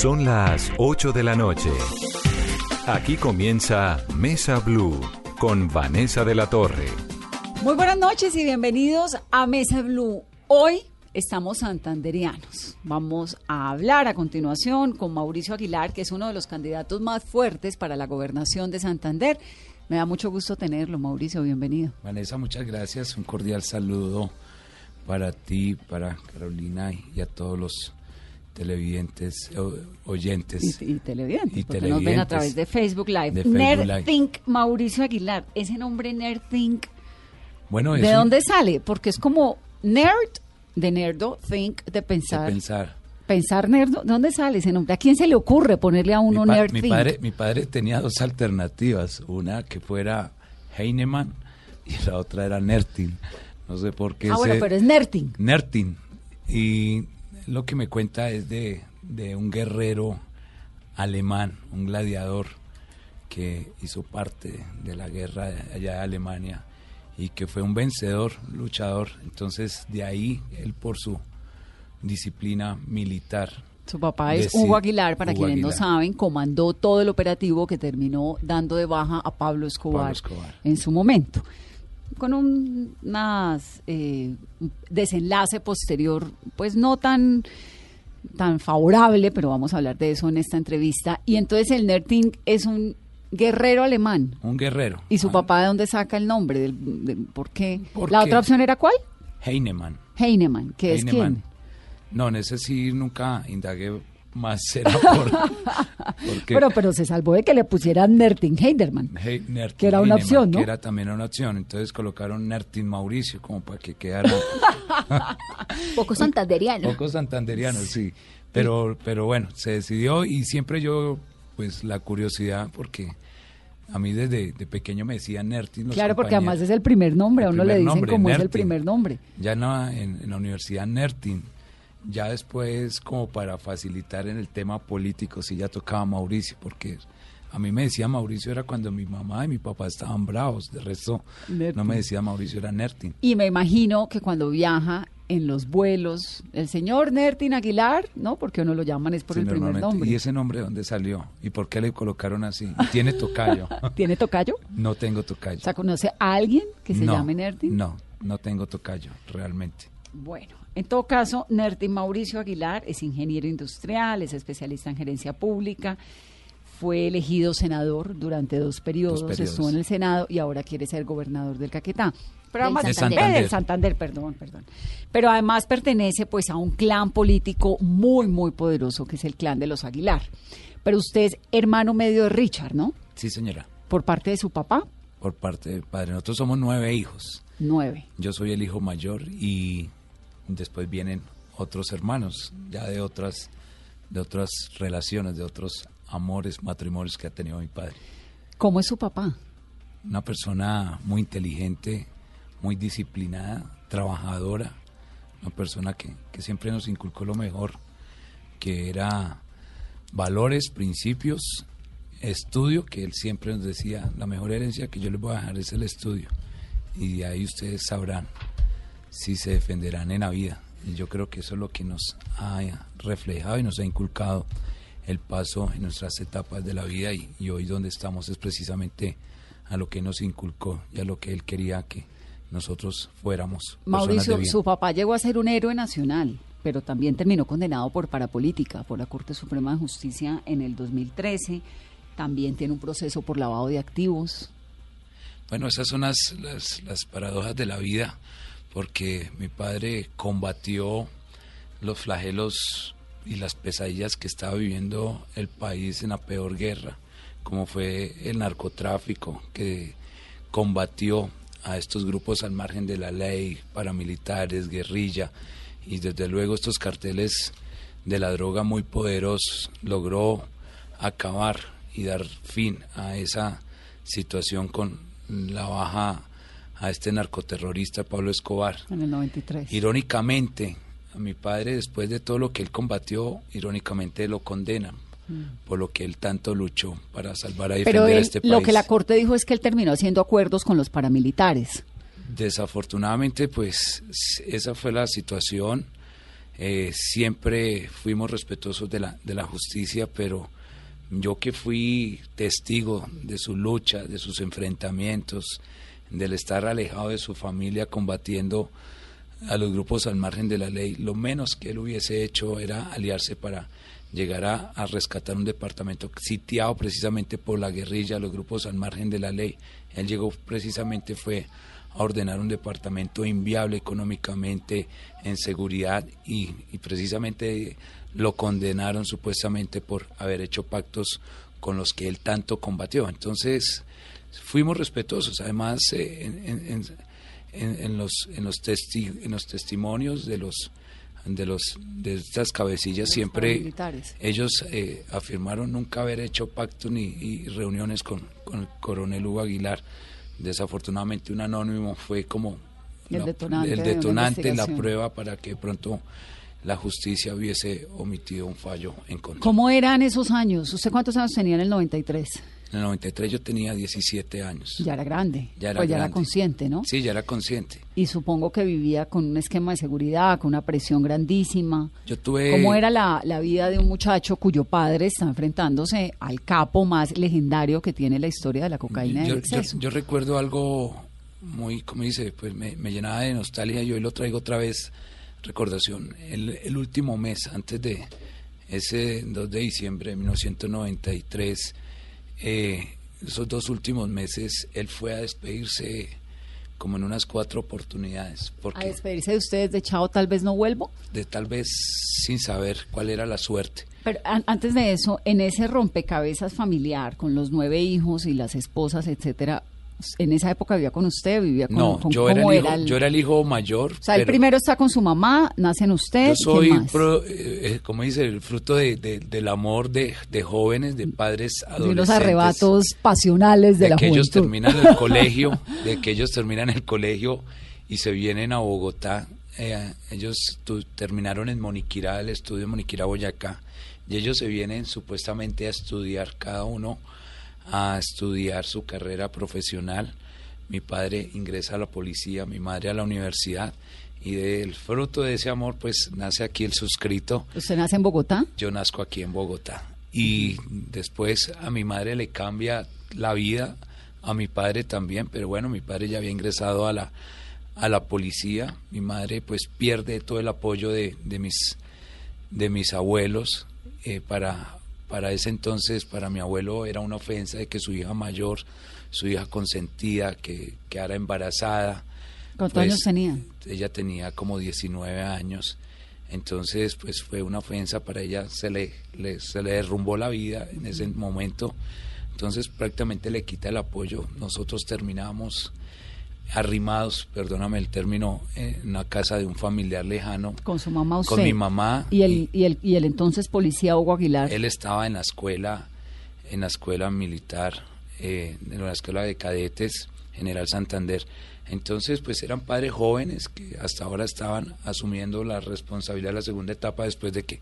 Son las 8 de la noche. Aquí comienza Mesa Blue con Vanessa de la Torre. Muy buenas noches y bienvenidos a Mesa Blue. Hoy estamos santanderianos. Vamos a hablar a continuación con Mauricio Aguilar, que es uno de los candidatos más fuertes para la gobernación de Santander. Me da mucho gusto tenerlo, Mauricio, bienvenido. Vanessa, muchas gracias. Un cordial saludo para ti, para Carolina y a todos los televidentes, oyentes. Y, televidentes, porque nos ven a través de Facebook Live. Nerdthink, Mauricio Aguilar. Ese nombre Nerdthink, bueno, ¿de dónde sale? Porque es como nerd, de nerdo, think, de pensar. De pensar. Pensar nerdo, ¿de dónde sale ese nombre? ¿A quién se le ocurre ponerle a uno nerd mi Padre, mi padre tenía dos alternativas, una que fuera Heinemann y la otra era Nertin. No sé por qué. Ah, bueno, pero es Nertin. Nertin. Y lo que me cuenta es de, un guerrero alemán, un gladiador que hizo parte de la guerra allá de Alemania y que fue un vencedor, luchador. Entonces, de ahí él por su disciplina militar. Su papá es Hugo Aguilar, para quienes no saben, comandó todo el operativo que terminó dando de baja a Pablo Escobar, en su momento con un eh, desenlace posterior, pues no tan tan favorable, pero vamos a hablar de eso en esta entrevista. Y entonces el Nerting es un guerrero alemán. Un guerrero. ¿Y su papá de dónde saca el nombre? Del, ¿Por qué? ¿La otra opción era cuál? Heinemann. Heinemann, que es quién? No, en ese sí nunca indagué más será por... pero, pero se salvó de que le pusieran Nertin Heiderman, que era una opción, ¿no? Que era también una opción, entonces colocaron Nertin Mauricio como para que quedara... Poco santanderiano. Poco santanderiano, sí. Pero, pero bueno, se decidió y siempre yo, pues la curiosidad, porque a mí desde de pequeño me decían Nertin. Claro, porque además es el primer nombre, a uno le dicen como es el primer nombre. Ya en en la universidad Nertin ya después, como para facilitar en el tema político, sí ya tocaba Mauricio, porque a mí me decía Mauricio era cuando mi mamá y mi papá estaban bravos, de resto no me decía Mauricio, era Nertin. Y me imagino que cuando viaja en los vuelos, el señor Nertin Aguilar, ¿no? Porque uno lo llaman es por el primer nombre. ¿Y ese nombre dónde salió? ¿Y por qué le colocaron así? ¿Tiene tocayo? ¿Tiene tocayo? No tengo tocayo. O sea, ¿conoce a alguien que se llame Nertin? No, no tengo tocayo, realmente. Bueno, en todo caso, Nerti Mauricio Aguilar es ingeniero industrial, es especialista en gerencia pública, fue elegido senador durante dos periodos, estuvo en el Senado y ahora quiere ser gobernador del Caquetá. Pero además, Santander. Santander, perdón, perdón. Pero además pertenece pues a un clan político muy, muy poderoso que es el clan de los Aguilar. Pero usted es hermano medio de Richard, ¿no? Sí, señora. ¿Por parte de su papá? Por parte del padre. Nosotros somos nueve hijos. Nueve. Yo soy el hijo mayor y después vienen otros hermanos, ya de otras, de otras relaciones, de otros amores, matrimonios que ha tenido mi padre. ¿Cómo es su papá? Una persona muy inteligente, muy disciplinada, trabajadora, una persona que, que siempre nos inculcó lo mejor, que era valores, principios, estudio, que él siempre nos decía, la mejor herencia que yo les voy a dejar es el estudio. Y de ahí ustedes sabrán si se defenderán en la vida. Y yo creo que eso es lo que nos ha reflejado y nos ha inculcado el paso en nuestras etapas de la vida y, hoy donde estamos es precisamente a lo que nos inculcó y a lo que él quería que nosotros fuéramos. Mauricio, su papá llegó a ser un héroe nacional, pero también terminó condenado por parapolítica por la Corte Suprema de Justicia en el 2013. También tiene un proceso por lavado de activos. Bueno, esas son las, las paradojas de la vida porque mi padre combatió los flagelos y las pesadillas que estaba viviendo el país en la peor guerra, como fue el narcotráfico, que combatió a estos grupos al margen de la ley, paramilitares, guerrilla, y desde luego estos carteles de la droga muy poderosos, logró acabar y dar fin a esa situación con la baja a este narcoterrorista Pablo Escobar. En el 93. Irónicamente, a mi padre, después de todo lo que él combatió, irónicamente lo condenan mm. por lo que él tanto luchó para salvar a defender Pero a este país. Lo que la Corte dijo es que él terminó haciendo acuerdos con los paramilitares. Desafortunadamente, pues esa fue la situación. eh, siempre fuimos respetuosos de la, de la justicia, pero yo que fui testigo de su lucha, de sus enfrentamientos, del estar alejado de su familia combatiendo a los grupos al margen de la ley, lo menos que él hubiese hecho era aliarse para llegar a, rescatar un departamento sitiado precisamente por la guerrilla, los grupos al margen de la ley. Él llegó precisamente fue a ordenar un departamento inviable económicamente, en seguridad, y, precisamente lo condenaron supuestamente por haber hecho pactos con los que él tanto combatió. Entonces, fuimos respetuosos. Además, eh, en, los, en, los en los testimonios de los de los de estas cabecillas siempre ellos eh, afirmaron nunca haber hecho pactos ni reuniones con, con el coronel Hugo Aguilar desafortunadamente un anónimo fue como el detonante, el detonante la prueba para que pronto la justicia hubiese omitido un fallo en contra. ¿Cómo eran esos años? ¿Usted cuántos años tenía en el 93? En el 93 yo tenía 17 años. Ya era grande. Ya era pues ya era consciente, ¿no? Sí, ya era consciente. Y supongo que vivía con un esquema de seguridad, con una presión grandísima. Yo tuve... ¿Cómo era la, la vida de un muchacho cuyo padre está enfrentándose al capo más legendario que tiene la historia de la cocaína yo, exceso? Yo, recuerdo algo muy, como dice, pues me, me, llenaba de nostalgia. Yo hoy lo traigo otra vez, recordación. El, el último mes, antes de ese 2 de diciembre de 1993 eh, esos dos últimos meses él fue a despedirse como en unas cuatro oportunidades. ¿A despedirse de ustedes de chao, tal vez no vuelvo? De tal vez sin saber cuál era la suerte. Pero antes de eso, en ese rompecabezas familiar, con los nueve hijos y las esposas, etcétera, en esa época vivía con usted, vivía con, no, yo, era el hijo, yo era el hijo mayor. O sea, el primero está con su mamá, nacen usted. Yo soy, eh, eh, como dice, el fruto de, del amor de, jóvenes, de padres adolescentes. De los arrebatos pasionales de, de la que ellos terminan el colegio, de que ellos terminan el colegio y se vienen a Bogotá. Eh, ellos terminaron en Moniquirá, el estudio de Moniquirá, Boyacá, y ellos se vienen supuestamente a estudiar cada uno a estudiar su carrera profesional. Mi padre ingresa a la policía, mi madre a la universidad y del fruto de ese amor pues nace aquí el suscrito. ¿Usted nace en Bogotá? Yo nazco aquí en Bogotá y después a mi madre le cambia la vida, a mi padre también, pero bueno, mi padre ya había ingresado a la a la policía, mi madre pues pierde todo el apoyo de, de mis de mis abuelos eh, para para ese entonces, para mi abuelo, era una ofensa de que su hija mayor, su hija consentida, que quedara embarazada. ¿Cuántos pues, años tenía? Ella tenía como 19 años. Entonces, pues fue una ofensa para ella, se le, se le derrumbó la vida en ese momento. Entonces, prácticamente le quita el apoyo. Nosotros terminamos arrimados, perdóname el término, en una casa de un familiar lejano. Con su mamá usted. Con mi mamá. ¿Y el, y, el, y el entonces policía Hugo Aguilar? Él estaba en la escuela, en la escuela militar, eh, en la escuela de cadetes, General Santander. Entonces, pues eran padres jóvenes que hasta ahora estaban asumiendo la responsabilidad de la segunda etapa después de que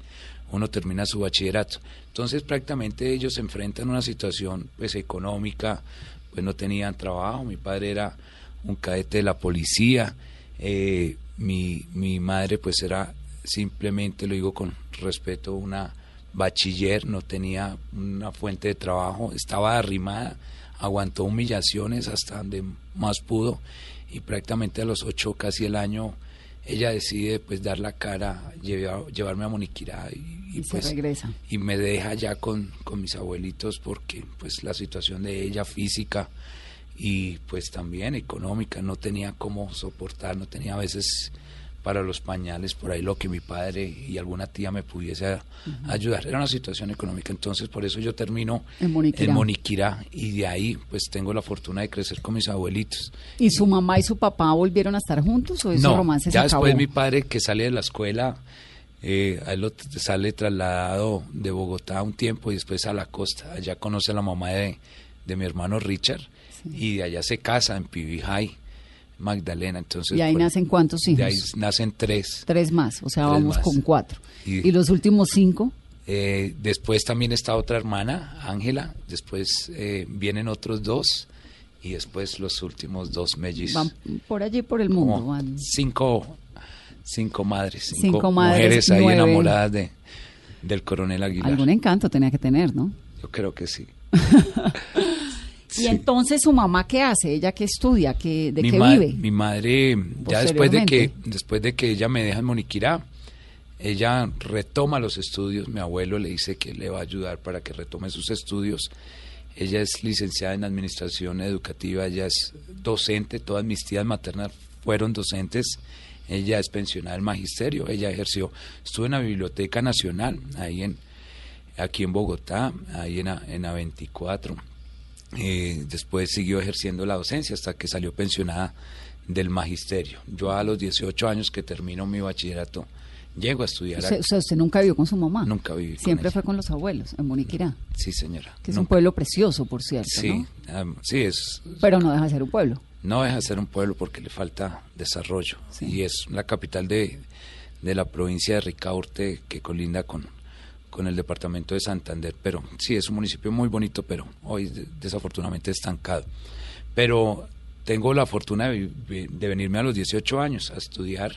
uno termina su bachillerato. Entonces, prácticamente ellos se enfrentan a una situación pues económica, pues no tenían trabajo, mi padre era un cadete de la policía. Eh, mi, mi madre pues era simplemente, lo digo con respeto, una bachiller, no tenía una fuente de trabajo, estaba arrimada, aguantó humillaciones hasta donde más pudo y prácticamente a los ocho, casi el año, ella decide pues dar la cara, llevarme a Moniquirá y, pues regresa. y me deja ya con, con mis abuelitos porque pues la situación de ella física y pues también económica, no tenía cómo soportar, no tenía a veces para los pañales, por ahí lo que mi padre y alguna tía me pudiese ayudar. Era una situación económica, entonces por eso yo termino en Moniquirá. y de ahí pues tengo la fortuna de crecer con mis abuelitos. ¿Y su mamá y su papá volvieron a estar juntos o ese no, romance ya después mi padre que sale de la escuela, eh, él lo sale trasladado de Bogotá un tiempo y después a la costa, allá conoce a la mamá de, de mi hermano Richard y de allá se casa en Pibijay, Magdalena. Entonces, ¿Y ahí nacen cuántos hijos? De ahí nacen tres. Tres más, o sea, vamos con cuatro. Y, los últimos cinco? Eh, después también está otra hermana, Ángela, después eh, vienen otros dos y después los últimos dos mellizos. Van por allí por el mundo. Cinco, cinco madres, cinco, mujeres ahí enamoradas de, del coronel Aguilar. Algún encanto tenía que tener, ¿no? Yo creo que sí. Y entonces su mamá qué hace, ella qué estudia, ¿Qué, de qué vive. Mi madre ya después de que después de que ella me deja en Moniquirá, ella retoma los estudios. Mi abuelo le dice que le va a ayudar para que retome sus estudios. Ella es licenciada en administración educativa, ella es docente, todas mis tías maternas fueron docentes. Ella es pensionada del magisterio, ella ejerció, estuvo en la Biblioteca Nacional, ahí en aquí en Bogotá, ahí en, en A24 eh, después siguió ejerciendo la docencia hasta que salió pensionada del magisterio. Yo a los 18 años que termino mi bachillerato, llego a estudiar. O sea, usted nunca vivió con su mamá. Nunca viví. Siempre fue con los abuelos, en Moniquirá. Sí, señora. Que es un pueblo precioso, por cierto. Sí, sí, es. Pero no deja de ser un pueblo. No deja de ser un pueblo porque le falta desarrollo. Y es la capital de, de la provincia de Ricaurte que colinda con, con el departamento de Santander, pero sí, es un municipio muy bonito, pero hoy desafortunadamente estancado. Pero tengo la fortuna de, venirme a los 18 años a estudiar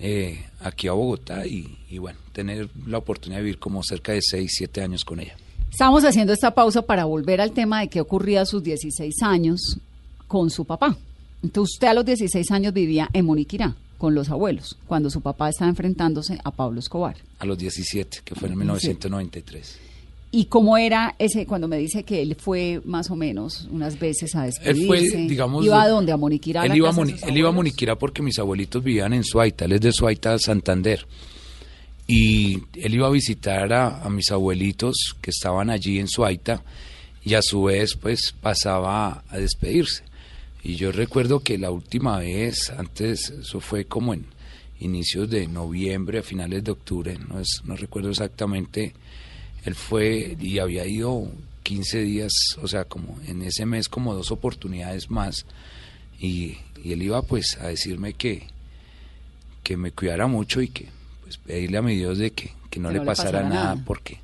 eh, aquí a Bogotá y, y, bueno, tener la oportunidad de vivir como cerca de 6, 7 años con ella. Estamos haciendo esta pausa para volver al tema de qué ocurría a sus 16 años con su papá. Entonces usted a los 16 años vivía en Moniquirá con los abuelos, cuando su papá estaba enfrentándose a Pablo Escobar. A los 17, que fue en 1993. ¿Y cómo era ese, cuando me dice que él fue más o menos unas veces a despedirse? Él fue, digamos... ¿Iba a dónde? ¿A Moniquirá? Él, iba, a él iba a Moniquirá porque mis abuelitos vivían en Suaita, él es de Suaita, Santander. Y él iba a visitar a, a mis abuelitos que estaban allí en Suaita y a su vez pues pasaba a despedirse. Y yo recuerdo que la última vez, antes, eso fue como en inicios de noviembre, a finales de octubre, no, es, no recuerdo exactamente, él fue y había ido 15 días, o sea, como en ese mes como dos oportunidades más, y, y él iba pues a decirme que, que me cuidara mucho y que pues pedirle a mi Dios de que, que no, le, pasara nada, nada, porque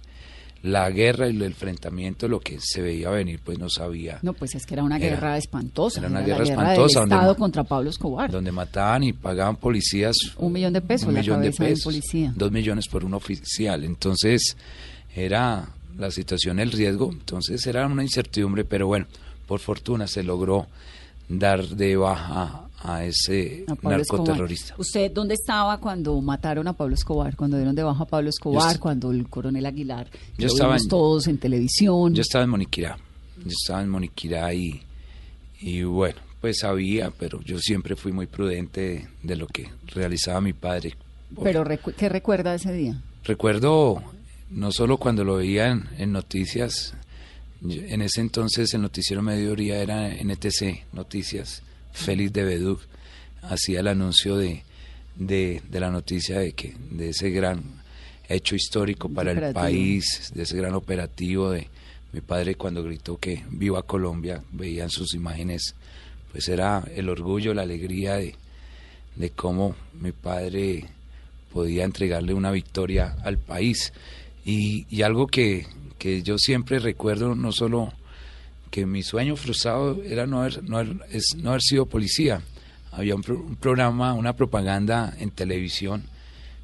la guerra y el enfrentamiento, lo que se veía venir, pues no sabía. No, pues es que era una guerra espantosa. Era una guerra, espantosa. Del Estado contra Pablo Escobar. Donde mataban y pagaban policías. Un millón de pesos, un millón de pesos, policía. Dos millones por un oficial. Entonces, era la situación, el riesgo. Entonces, era una incertidumbre, pero bueno, por fortuna se logró dar de baja a ese narcoterrorista. ¿Usted dónde estaba cuando mataron a Pablo Escobar, cuando dieron de baja a Pablo Escobar, cuando el coronel Aguilar, yo estaba todos en televisión? Yo estaba en Moniquirá, yo estaba en Moniquirá y, y bueno, pues sabía, pero yo siempre fui muy prudente de, lo que realizaba mi padre. ¿Pero qué recuerda ese día? Recuerdo no solo cuando lo veía en, noticias, en ese entonces el noticiero Mediodía era NTC Noticias, Félix de Beduc hacía el anuncio de, de, la noticia de que de ese gran hecho histórico para el país, de ese gran operativo de mi padre cuando gritó que viva Colombia, veían sus imágenes, pues era el orgullo, la alegría de, de cómo mi padre podía entregarle una victoria al país. Y, y algo que, que yo siempre recuerdo, no solo que mi sueño frustrado era no haber, no es, no haber sido policía. Había un, programa, una propaganda en televisión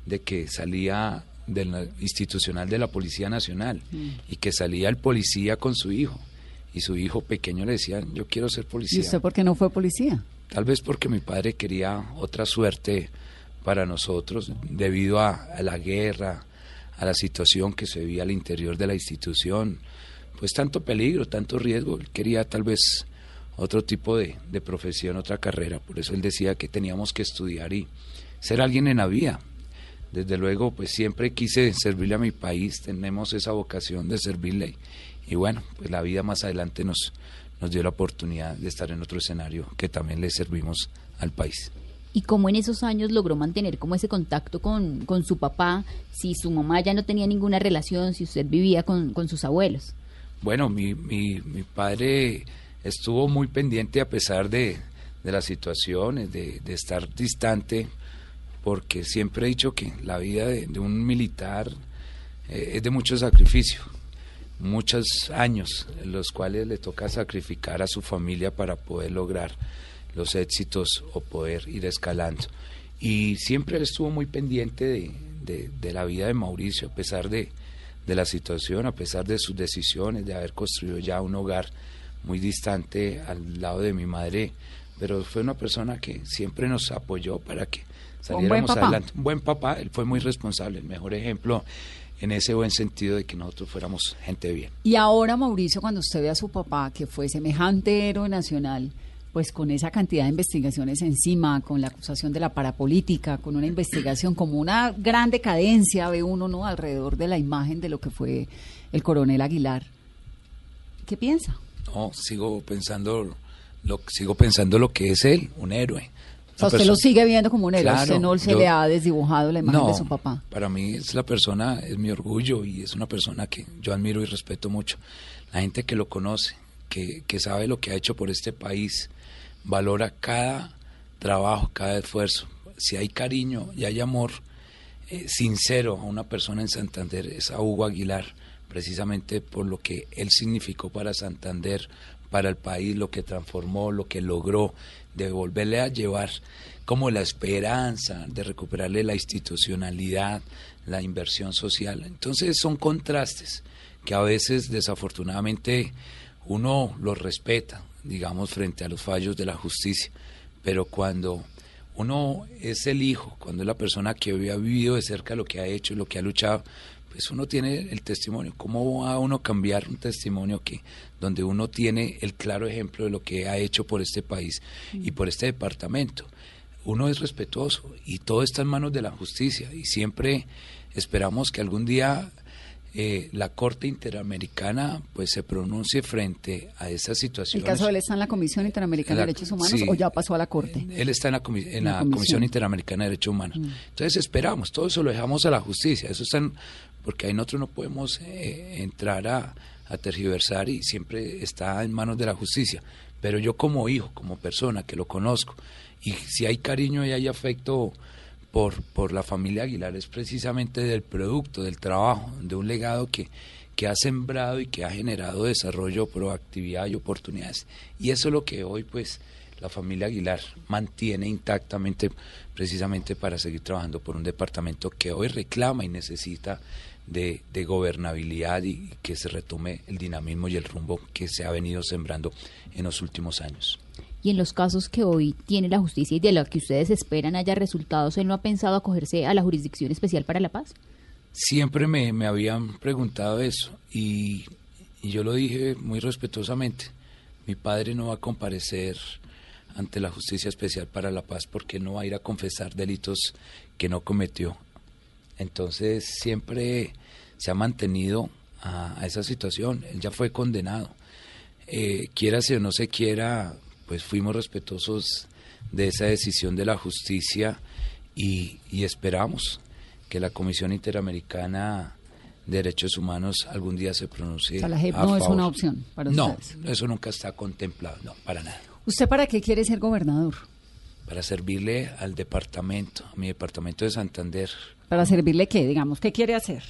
de que salía del institucional de la Policía Nacional mm. y que salía el policía con su hijo y su hijo pequeño le decía, yo quiero ser policía. ¿Y usted por qué no fue policía? Tal vez porque mi padre quería otra suerte para nosotros debido a la guerra, a la situación que se vivía al interior de la institución pues tanto peligro, tanto riesgo. Él quería tal vez otro tipo de, profesión, otra carrera. Por eso él decía que teníamos que estudiar y ser alguien en la vida. Desde luego, pues siempre quise servirle a mi país, tenemos esa vocación de servirle. Y bueno, pues la vida más adelante nos, nos dio la oportunidad de estar en otro escenario que también le servimos al país. ¿Y cómo en esos años logró mantener como ese contacto con, con su papá, si su mamá ya no tenía ninguna relación, si usted vivía con, con sus abuelos? Bueno, mi, padre estuvo muy pendiente a pesar de, de las situaciones, de, de, estar distante, porque siempre he dicho que la vida de, un militar eh, es de mucho sacrificio, muchos años en los cuales le toca sacrificar a su familia para poder lograr los éxitos o poder ir escalando. y siempre estuvo muy pendiente de, la vida de Mauricio, a pesar de, de la situación, a pesar de sus decisiones, de haber construido ya un hogar muy distante al lado de mi madre, pero fue una persona que siempre nos apoyó para que saliéramos adelante. Un buen papá, él fue muy responsable, el mejor ejemplo en ese buen sentido de que nosotros fuéramos gente bien. Y ahora, Mauricio, cuando usted ve a su papá, que fue semejante héroe nacional, pues con esa cantidad de investigaciones encima, con la acusación de la parapolítica, con una investigación como una gran decadencia, ve uno, ¿no?, alrededor de la imagen de lo que fue el coronel Aguilar. ¿Qué piensa? No, sigo pensando lo, sigo pensando lo que es él, un héroe. O sea, usted lo sigue viendo como un héroe, usted no se le ha desdibujado la imagen de su papá. Para mí es la persona, es mi orgullo y es una persona que yo admiro y respeto mucho. La gente que lo conoce, que, que sabe lo que ha hecho por este país, valora cada trabajo, cada esfuerzo. Si hay cariño y hay amor eh, sincero a una persona en Santander, es a Hugo Aguilar, precisamente por lo que él significó para Santander, para el país, lo que transformó, lo que logró, de volverle a llevar como la esperanza de recuperarle la institucionalidad, la inversión social. Entonces son contrastes que a veces desafortunadamente uno los respeta, digamos, frente a los fallos de la justicia, pero cuando uno es el hijo, cuando es la persona que ha vivido de cerca lo que ha hecho, lo que ha luchado, pues uno tiene el testimonio. ¿Cómo va a uno cambiar un testimonio que donde uno tiene el claro ejemplo de lo que ha hecho por este país y por este departamento? Uno es respetuoso y todo está en manos de la justicia y siempre esperamos que algún día eh, la Corte Interamericana pues se pronuncie frente a esa situación. ¿El caso de él está en la Comisión Interamericana de Derechos Humanos o ya pasó a la Corte? Él está en la, en la, comisión. Interamericana de Derechos Humanos. Mm. Entonces esperamos, todo eso lo dejamos a la justicia. Eso está en, porque ahí nosotros no podemos eh, entrar a, tergiversar y siempre está en manos de la justicia. Pero yo como hijo, como persona que lo conozco, y si hay cariño y hay afecto por, por la familia Aguilar, es precisamente del producto, del trabajo, de un legado que, que ha sembrado y que ha generado desarrollo, proactividad y oportunidades. Y eso es lo que hoy, pues, la familia Aguilar mantiene intactamente precisamente para seguir trabajando por un departamento que hoy reclama y necesita de, gobernabilidad y que se retome el dinamismo y el rumbo que se ha venido sembrando en los últimos años. Y en los casos que hoy tiene la justicia y de los que ustedes esperan haya resultados, ¿él no ha pensado acogerse a la Jurisdicción Especial para la Paz? Siempre me, habían preguntado eso y, y yo lo dije muy respetuosamente. Mi padre no va a comparecer ante la Justicia Especial para la Paz porque no va a ir a confesar delitos que no cometió. Entonces siempre se ha mantenido a, esa situación. Él ya fue condenado. Eh, quiera o no se quiera, pues fuimos respetuosos de esa decisión de la justicia y, esperamos que la Comisión Interamericana de Derechos Humanos algún día se pronuncie. O la JEP no es una opción para no, No, eso nunca está contemplado, no, para nada. ¿Usted para qué quiere ser gobernador? Para servirle al departamento, a mi departamento de Santander, ¿Para servirle qué? Digamos, ¿qué quiere hacer?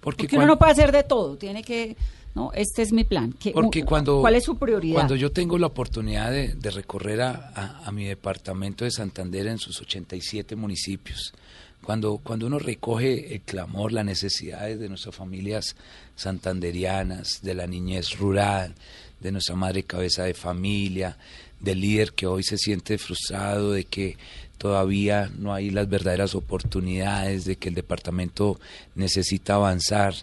Porque, uno no puede hacer de todo, tiene que, no, este es mi plan. porque cuando, ¿Cuál es su prioridad? Cuando yo tengo la oportunidad de, recorrer a, mi departamento de Santander en sus 87 municipios, cuando, cuando uno recoge el clamor, las necesidades de nuestras familias santanderianas, de la niñez rural, de nuestra madre cabeza de familia, del líder que hoy se siente frustrado de que todavía no hay las verdaderas oportunidades, de que el departamento necesita avanzar,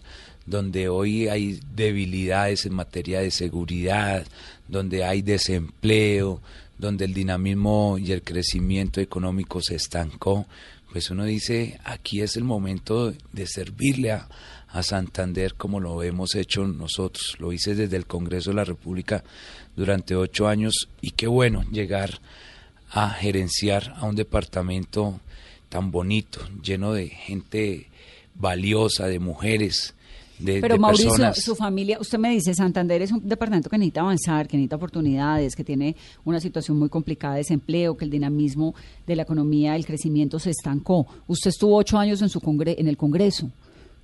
donde hoy hay debilidades en materia de seguridad, donde hay desempleo, donde el dinamismo y el crecimiento económico se estancó, pues uno dice, aquí es el momento de servirle a, a Santander como lo hemos hecho nosotros. Lo hice desde el Congreso de la República durante ocho años y qué bueno llegar a gerenciar a un departamento tan bonito, lleno de gente valiosa, de mujeres, de, Pero Mauricio, su familia, usted me dice, Santander es un departamento que necesita avanzar, que necesita oportunidades, que tiene una situación muy complicada de desempleo, que el dinamismo de la economía, el crecimiento se estancó. Usted estuvo ocho años en, su congre en el Congreso.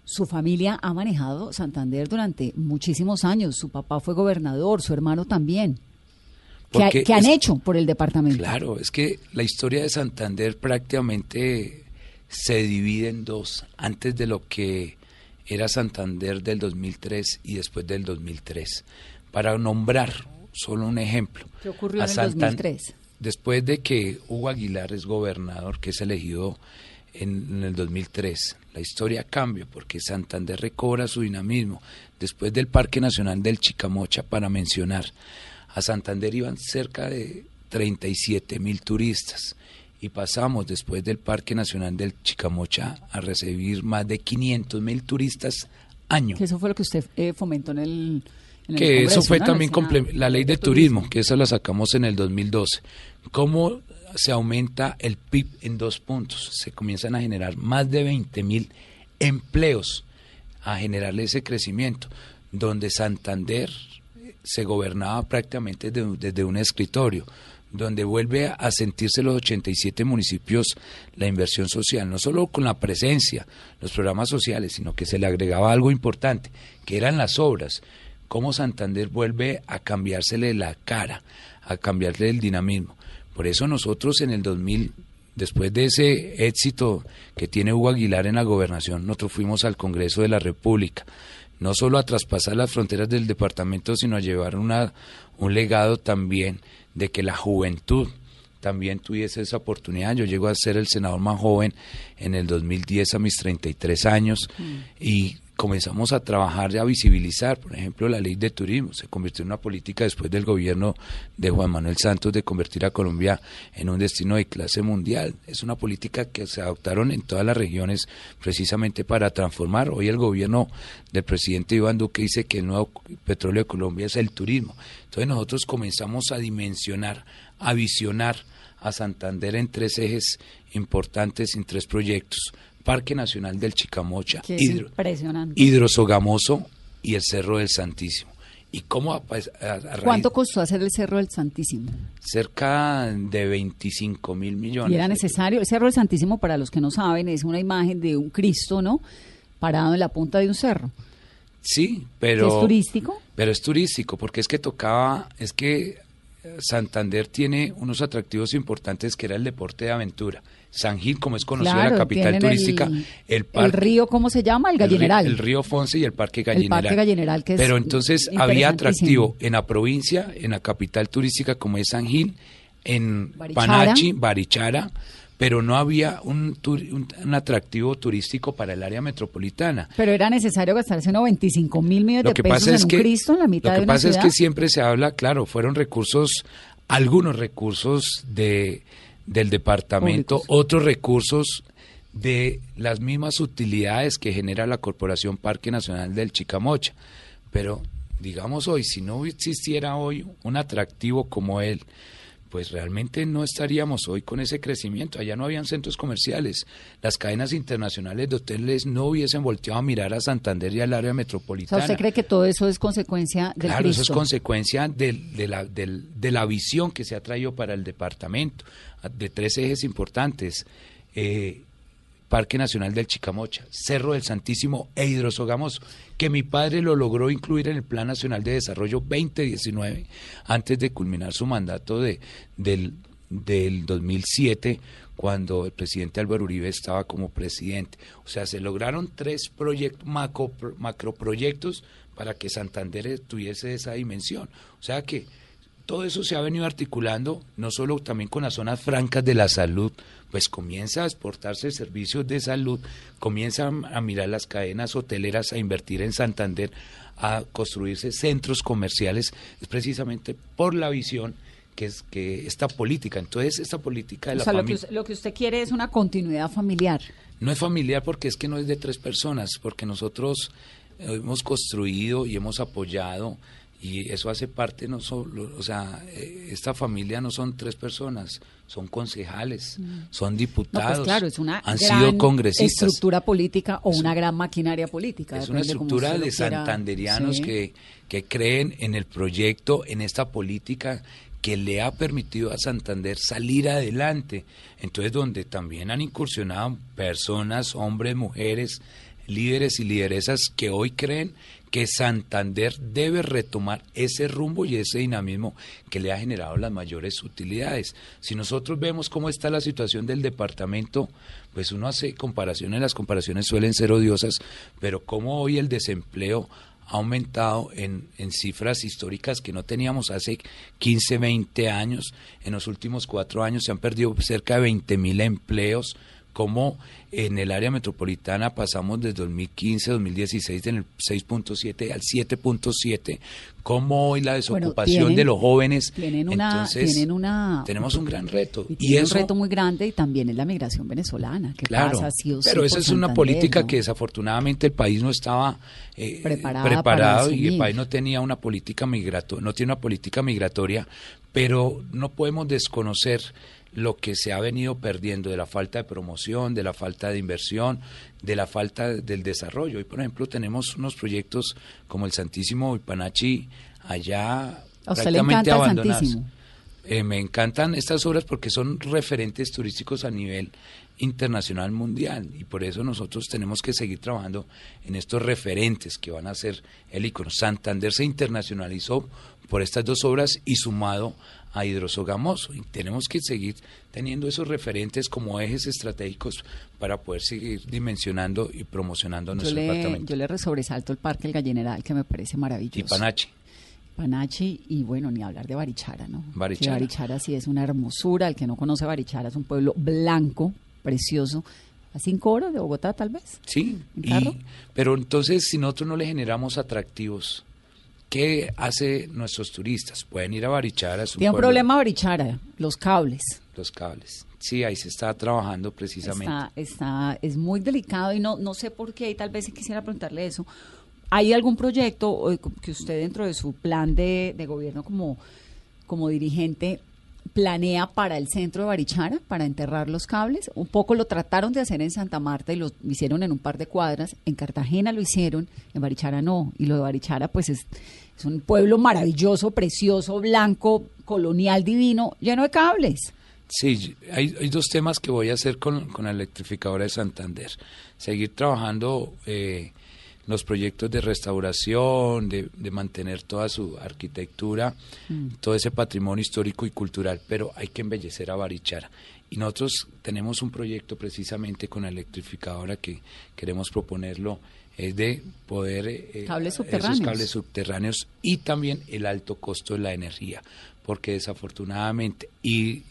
Su familia ha manejado Santander durante muchísimos años. Su papá fue gobernador, su hermano también. que, han hecho por el departamento. Claro, es que la historia de Santander prácticamente se divide en dos, antes de lo que era Santander del 2003 y después del 2003. Para nombrar solo un ejemplo. ¿Qué ocurrió en el 2003? Después de que Hugo Aguilar es gobernador, que es elegido en, el 2003, la historia cambia porque Santander recobra su dinamismo. Después del Parque Nacional del Chicamocha, para mencionar, a Santander iban cerca de 37 mil turistas y pasamos después del Parque Nacional del Chicamocha a recibir más de 500 mil turistas año. Que eso fue lo que usted eh, fomentó en el... que eso fue también la ley de turismo, que esa la sacamos en el 2012. ¿Cómo se aumenta el PIB en dos puntos? Se comienzan a generar más de 20 mil empleos a generarle ese crecimiento, donde Santander se gobernaba prácticamente desde un escritorio donde vuelve a sentirse los 87 municipios la inversión social, no solo con la presencia, los programas sociales, sino que se le agregaba algo importante, que eran las obras, cómo Santander vuelve a cambiársele la cara, a cambiarle el dinamismo. Por eso nosotros en el 2000, después de ese éxito que tiene Hugo Aguilar en la gobernación, nosotros fuimos al Congreso de la República, no solo a traspasar las fronteras del departamento, sino a llevar una, un legado también de que la juventud también tuviese esa oportunidad. Yo llego a ser el senador más joven en el 2010 a mis 33 años mm. y comenzamos a trabajar y a visibilizar, por ejemplo, la ley de turismo. Se convirtió en una política después del gobierno de Juan Manuel Santos de convertir a Colombia en un destino de clase mundial. Es una política que se adoptaron en todas las regiones precisamente para transformar. Hoy el gobierno del presidente Iván Duque dice que el nuevo petróleo de Colombia es el turismo. Entonces nosotros comenzamos a dimensionar, a visionar a Santander en tres ejes importantes, en tres proyectos Parque Nacional del Chicamocha, Hidrosogamoso y el Cerro del Santísimo. ¿Y cómo ¿Cuánto costó hacer el Cerro del Santísimo? Cerca de 25 mil millones. ¿Y era necesario? El Cerro del Santísimo, para los que no saben, es una imagen de un Cristo, ¿no? Parado en la punta de un cerro. Sí, pero... ¿Es turístico? Pero es turístico, porque es que tocaba, es que Santander tiene unos atractivos importantes que era el deporte de aventura. San Gil, como es conocida la capital turística, el, río, ¿cómo se llama? El Gallineral. El, río Fonse y el Parque Gallineral. El Parque Gallineral, que Pero entonces había atractivo en la provincia, en la capital turística como es San Gil, en Panachi, Barichara, pero no había un, un, atractivo turístico para el área metropolitana. Pero era necesario gastarse 95 mil millones de pesos en un Cristo en la mitad de Lo que pasa es que siempre se habla, claro, fueron recursos, algunos recursos de del departamento, otros recursos de las mismas utilidades que genera la Corporación Parque Nacional del Chicamocha. Pero digamos hoy, si no existiera hoy un atractivo como él, pues realmente no estaríamos hoy con ese crecimiento. Allá no habían centros comerciales. Las cadenas internacionales de hoteles no hubiesen volteado a mirar a Santander y al área metropolitana. ¿Usted cree que todo eso es consecuencia del Claro, eso es consecuencia de, la, de la visión que se ha traído para el departamento, de tres ejes importantes. Eh, Parque Nacional del Chicamocha, Cerro del Santísimo e Hidrosogamoso, que mi padre lo logró incluir en el Plan Nacional de Desarrollo 2019 antes de culminar su mandato de, del, del 2007 cuando el presidente Álvaro Uribe estaba como presidente. O sea, se lograron tres proyectos, macro, macroproyectos para que Santander tuviese esa dimensión. O sea que todo eso se ha venido articulando, no solo también con las zonas francas de la salud, pues comienza a exportarse servicios de salud, comienza a mirar las cadenas hoteleras, a invertir en Santander, a construirse centros comerciales, es precisamente por la visión que es que esta política, entonces esta política de la familia... Lo que, lo que usted quiere es una continuidad familiar. No es familiar porque es que no es de tres personas, porque nosotros hemos construido y hemos apoyado y eso hace parte no solo, o sea, eh, esta familia no son tres personas, son concejales, mm. son pues diputados, claro, es una han sido congresistas. estructura política o una gran maquinaria política. Es una estructura de santanderianos que, que creen en el proyecto, en esta política que le ha permitido a Santander salir adelante. Entonces, donde también han incursionado personas, hombres, mujeres, líderes y lideresas que hoy creen que Santander debe retomar ese rumbo y ese dinamismo que le ha generado las mayores utilidades. Si nosotros vemos cómo está la situación del departamento, pues uno hace comparaciones, las comparaciones suelen ser odiosas, pero cómo hoy el desempleo ha aumentado en, cifras históricas que no teníamos hace 15, 20 años. En los últimos cuatro años se han perdido cerca de 20 mil empleos, como en el área metropolitana pasamos desde 2015-2016 en el 6.7 al 7.7, como hoy la desocupación de los jóvenes. Tienen una, tienen una, tenemos un gran reto. Y, es un reto muy grande y también es la migración venezolana. Que claro, pasa, pero esa es una política que desafortunadamente el país no estaba eh, preparado y el país no tenía una política migratoria, no tiene una política migratoria, pero no podemos desconocer lo que se ha venido perdiendo de la falta de promoción, de la falta de inversión, de la falta del desarrollo. Y por ejemplo tenemos unos proyectos como el Santísimo Ipanachi allá prácticamente abandonados. Eh, me encantan estas obras porque son referentes turísticos a nivel internacional mundial y por eso nosotros tenemos que seguir trabajando en estos referentes que van a ser el icono. Santander se internacionalizó por estas dos obras y sumado a hidrosogamoso. Y tenemos que seguir teniendo esos referentes como ejes estratégicos para poder seguir dimensionando y promocionando nuestro departamento. Yo le sobresalto el Parque El Gallineral, que me parece maravilloso. Y Panachi. Panachi y bueno, ni hablar de Barichara, ¿no? Barichara. Barichara sí es una hermosura, el que no conoce Barichara es un pueblo blanco, precioso, a cinco horas de Bogotá tal vez. Sí, pero entonces si nosotros no le generamos atractivos ¿Qué hace nuestros turistas? Pueden ir a Barichara. Tiene un problema Barichara, los cables. Los cables. Sí, ahí se está trabajando precisamente. Está, está, es muy delicado y no, no sé por qué, y tal vez quisiera preguntarle eso. ¿Hay algún proyecto que usted dentro de su plan de, de gobierno como, como dirigente planea para el centro de Barichara, para enterrar los cables. Un poco lo trataron de hacer en Santa Marta y lo hicieron en un par de cuadras. En Cartagena lo hicieron, en Barichara no. Y lo de Barichara, pues es, es un pueblo maravilloso, precioso, blanco, colonial, divino, lleno de cables. Sí, hay, dos temas que voy a hacer con, con la electrificadora de Santander. Seguir trabajando eh, los proyectos de restauración, de, de mantener toda su arquitectura, mm. todo ese patrimonio histórico y cultural, pero hay que embellecer a Barichara. Y nosotros tenemos un proyecto precisamente con la electrificadora que queremos proponerlo, es de poder... Eh, cables subterráneos. Esos cables subterráneos y también el alto costo de la energía, porque desafortunadamente, y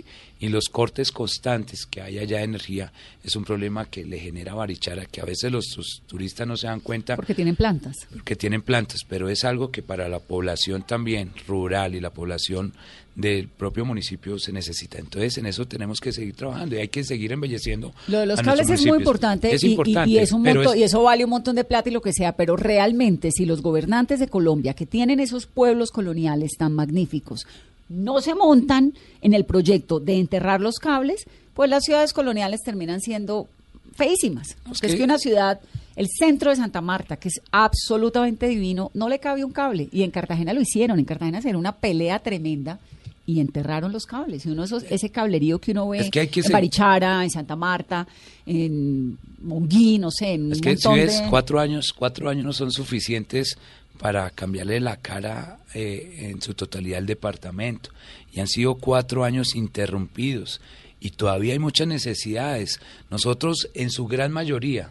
y los cortes constantes que hay allá de energía es un problema que le genera Barichara, que a veces los, turistas no se dan cuenta. Porque tienen plantas. Porque tienen plantas, pero es algo que para la población también rural y la población del propio municipio se necesita. Entonces, en eso tenemos que seguir trabajando y hay que seguir embelleciendo. Lo de los cables es muy importante, y, y, eso vale un montón de plata y lo que sea, pero realmente si los gobernantes de Colombia que tienen esos pueblos coloniales tan magníficos no se montan en el proyecto de enterrar los cables, pues las ciudades coloniales terminan siendo feísimas. Porque es que una ciudad, el centro de Santa Marta, que es absolutamente divino, no le cabe un cable. Y en Cartagena lo hicieron. En Cartagena se era una pelea tremenda y enterraron los cables. Y uno esos, ese cablerío que uno ve en Barichara, en Santa Marta, en Monguí, no sé, en es que si ves, cuatro años, cuatro años no son suficientes para cambiarle la cara eh, en su totalidad al departamento. Y han sido cuatro años interrumpidos y todavía hay muchas necesidades. Nosotros, en su gran mayoría,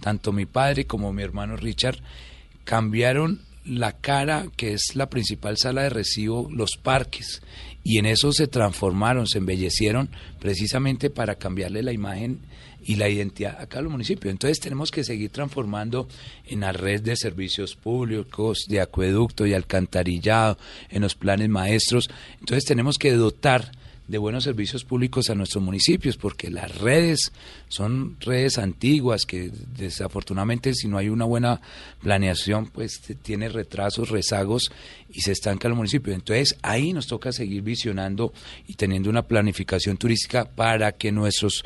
tanto mi padre como mi hermano Richard, cambiaron la cara, que es la principal sala de recibo, los parques, y en eso se transformaron, se embellecieron precisamente para cambiarle la imagen y la identidad a cada municipio. Entonces tenemos que seguir transformando en la red de servicios públicos, de acueducto y alcantarillado, en los planes maestros. Entonces tenemos que dotar de buenos servicios públicos a nuestros municipios, porque las redes son redes antiguas que desafortunadamente si no hay una buena planeación, pues tiene retrasos, rezagos y se estanca el municipio. Entonces ahí nos toca seguir visionando y teniendo una planificación turística para que nuestros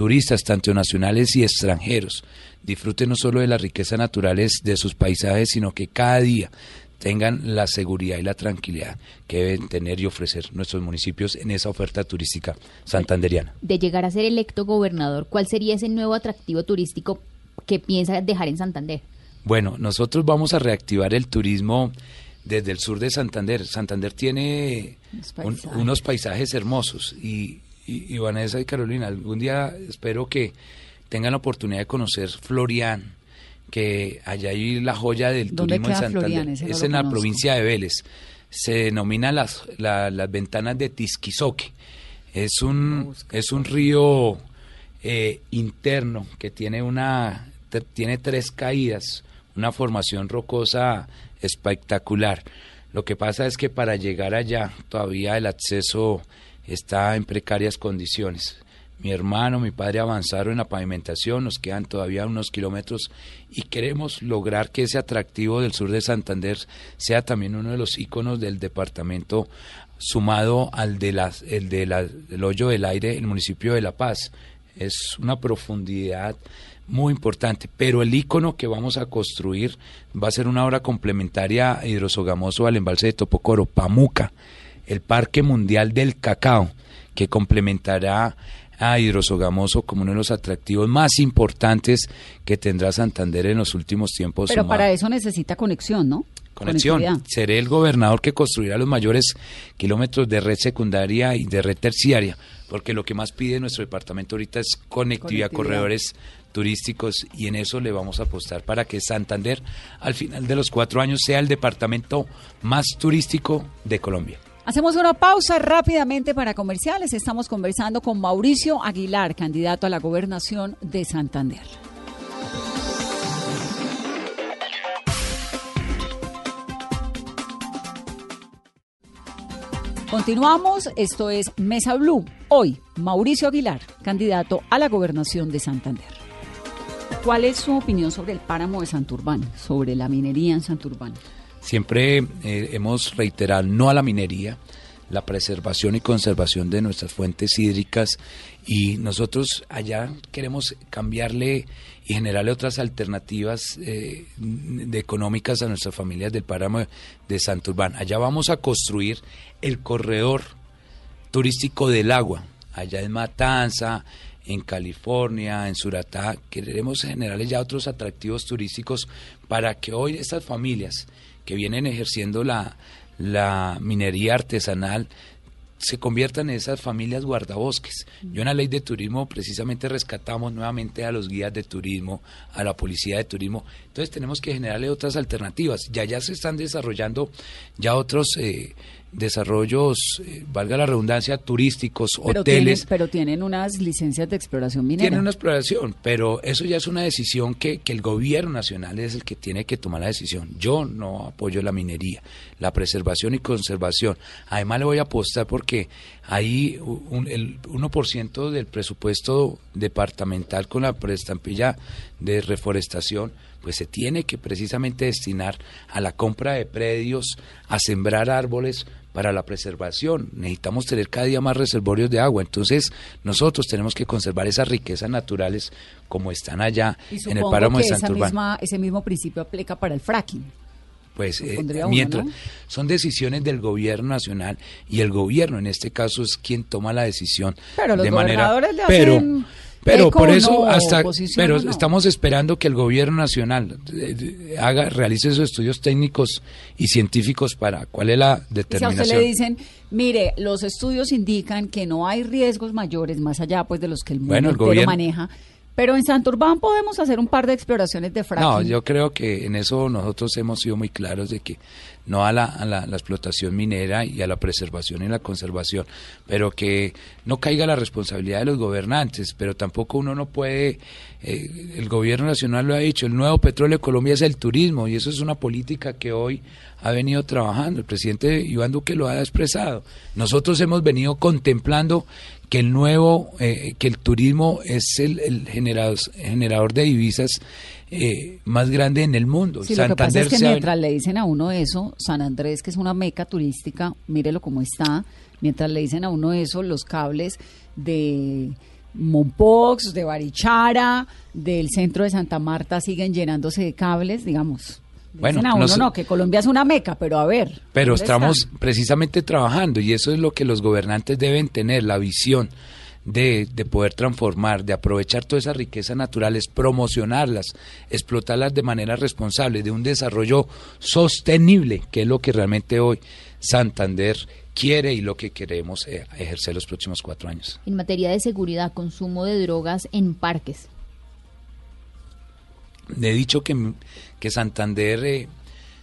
turistas, tanto nacionales y extranjeros, disfruten no solo de las riquezas naturales de sus paisajes, sino que cada día tengan la seguridad y la tranquilidad que deben tener y ofrecer nuestros municipios en esa oferta turística santanderiana. De llegar a ser electo gobernador, ¿cuál sería ese nuevo atractivo turístico que piensa dejar en Santander? Bueno, nosotros vamos a reactivar el turismo desde el sur de Santander. Santander tiene unos paisajes, hermosos y, y, Vanessa y Carolina, algún día espero que tengan la oportunidad de conocer Florian, que allá hay la joya del turismo en Santander. es en la provincia de Vélez. Se denomina las, las ventanas de Tisquizoque. Es un, es un río eh, interno que tiene una tiene tres caídas, una formación rocosa espectacular. Lo que pasa es que para llegar allá todavía el acceso está en precarias condiciones. Mi hermano, mi padre avanzaron en la pavimentación, nos quedan todavía unos kilómetros y queremos lograr que ese atractivo del sur de Santander sea también uno de los íconos del departamento sumado al de las, el de del hoyo del aire, el municipio de La Paz. Es una profundidad muy importante, pero el icono que vamos a construir va a ser una obra complementaria a Hidrosogamoso al embalse de Topocoro, Pamuca, el Parque Mundial del Cacao, que complementará a Hidrosogamoso como uno de los atractivos más importantes que tendrá Santander en los últimos tiempos. Pero para eso necesita conexión, ¿no? Conexión. Seré el gobernador que construirá los mayores kilómetros de red secundaria y de red terciaria, porque lo que más pide nuestro departamento ahorita es conectividad, conectividad. corredores turísticos y en eso le vamos a apostar para que Santander al final de los cuatro años sea el departamento más turístico de Colombia. Hacemos una pausa rápidamente para comerciales. Estamos conversando con Mauricio Aguilar, candidato a la gobernación de Santander. Continuamos, esto es Mesa Blue. Hoy, Mauricio Aguilar, candidato a la gobernación de Santander. ¿Cuál es su opinión sobre el páramo de Santurbán, sobre la minería en Santurbán? Siempre eh, hemos reiterado no a la minería, la preservación y conservación de nuestras fuentes hídricas y nosotros allá queremos cambiarle y generarle otras alternativas eh, de económicas a nuestras familias del páramo de Santurbán. Allá vamos a construir el corredor turístico del agua, allá en Matanza, en California, en Suratá, queremos generarles ya otros atractivos turísticos para que hoy estas familias que vienen ejerciendo la, la minería artesanal se conviertan en esas familias guardabosques. Yo en la ley de turismo precisamente rescatamos nuevamente a los guías de turismo, a la policía de turismo. Entonces tenemos que generarle otras alternativas. Ya ya se están desarrollando ya otros eh, desarrollos, eh, valga la redundancia, turísticos, hoteles. pero tienen unas licencias de exploración minera. Tienen una exploración, pero eso ya es una decisión que, que el gobierno nacional es el que tiene que tomar la decisión. Yo no apoyo la minería, la preservación y conservación. Además le voy a apostar porque hay un, el 1% del presupuesto departamental con la prestampilla de reforestación pues se tiene que precisamente destinar a la compra de predios, a sembrar árboles para la preservación. Necesitamos tener cada día más reservorios de agua. Entonces, nosotros tenemos que conservar esas riquezas naturales como están allá en el páramo de Santurbán. ese mismo principio aplica para el fracking. Pues eh, mientras son decisiones del gobierno nacional y el gobierno en este caso es quien toma la decisión pero los de manera pero pero por eso hasta pero estamos esperando que el gobierno nacional eh, haga realice esos estudios técnicos y científicos para cuál es la determinación. Si a usted le dicen, mire, los estudios indican que no hay riesgos mayores más allá pues de los que el mundo entero maneja pero en Santurbán podemos hacer un par de exploraciones de fracking. No, yo creo que en eso nosotros hemos sido muy claros de que no a la, explotación minera y a la preservación y la conservación, pero que no caiga la responsabilidad de los gobernantes, pero tampoco uno no puede, eh, el gobierno nacional lo ha dicho, el nuevo petróleo de Colombia es el turismo y eso es una política que hoy ha venido trabajando, el presidente Iván Duque lo ha expresado. Nosotros hemos venido contemplando que el nuevo, eh, que el turismo es el, generador, de divisas eh, más grande en el mundo. Sí, lo que pasa es que mientras le dicen a uno eso, San Andrés, que es una meca turística, mírelo cómo está, mientras le dicen a uno eso, los cables de Monpox, de Barichara, del centro de Santa Marta siguen llenándose de cables, digamos. Bueno, no, no, que Colombia es una meca, pero a ver. Pero estamos precisamente trabajando y eso es lo que los gobernantes deben tener, la visión de, de, poder transformar, de aprovechar todas esas riquezas naturales, promocionarlas, explotarlas de manera responsable, de un desarrollo sostenible, que es lo que realmente hoy Santander quiere y lo que queremos eh, ejercer los próximos cuatro años. En materia de seguridad, consumo de drogas en parques. He dicho que, que Santander eh,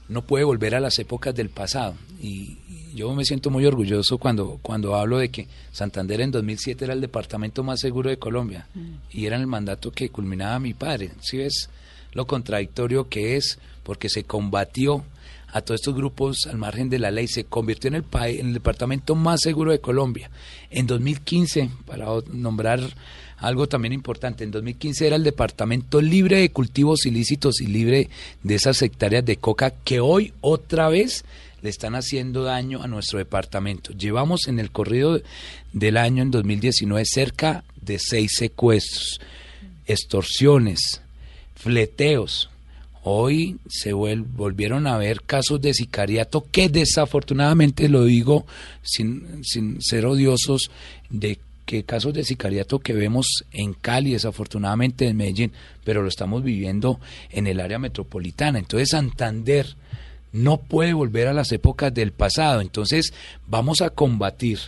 no puede volver a las épocas del pasado y, yo me siento muy orgulloso cuando, cuando hablo de que Santander en 2007 era el departamento más seguro de Colombia y era el mandato que culminaba mi padre. Si ves lo contradictorio que es, porque se combatió a todos estos grupos al margen de la ley, se convirtió en el, país, en el departamento más seguro de Colombia. En 2015, para nombrar algo también importante, en 2015 era el departamento libre de cultivos ilícitos y libre de esas hectáreas de coca que hoy otra vez le están haciendo daño a nuestro departamento. Llevamos en el corrido del año en 2019 cerca de seis secuestros, extorsiones, fleteos. Hoy se volvieron a ver casos de sicariato que desafortunadamente, lo digo sin, sin ser odiosos, de que casos de sicariato que vemos en Cali, desafortunadamente en Medellín, pero lo estamos viviendo en el área metropolitana. Entonces Santander no puede volver a las épocas del pasado. Entonces vamos a combatir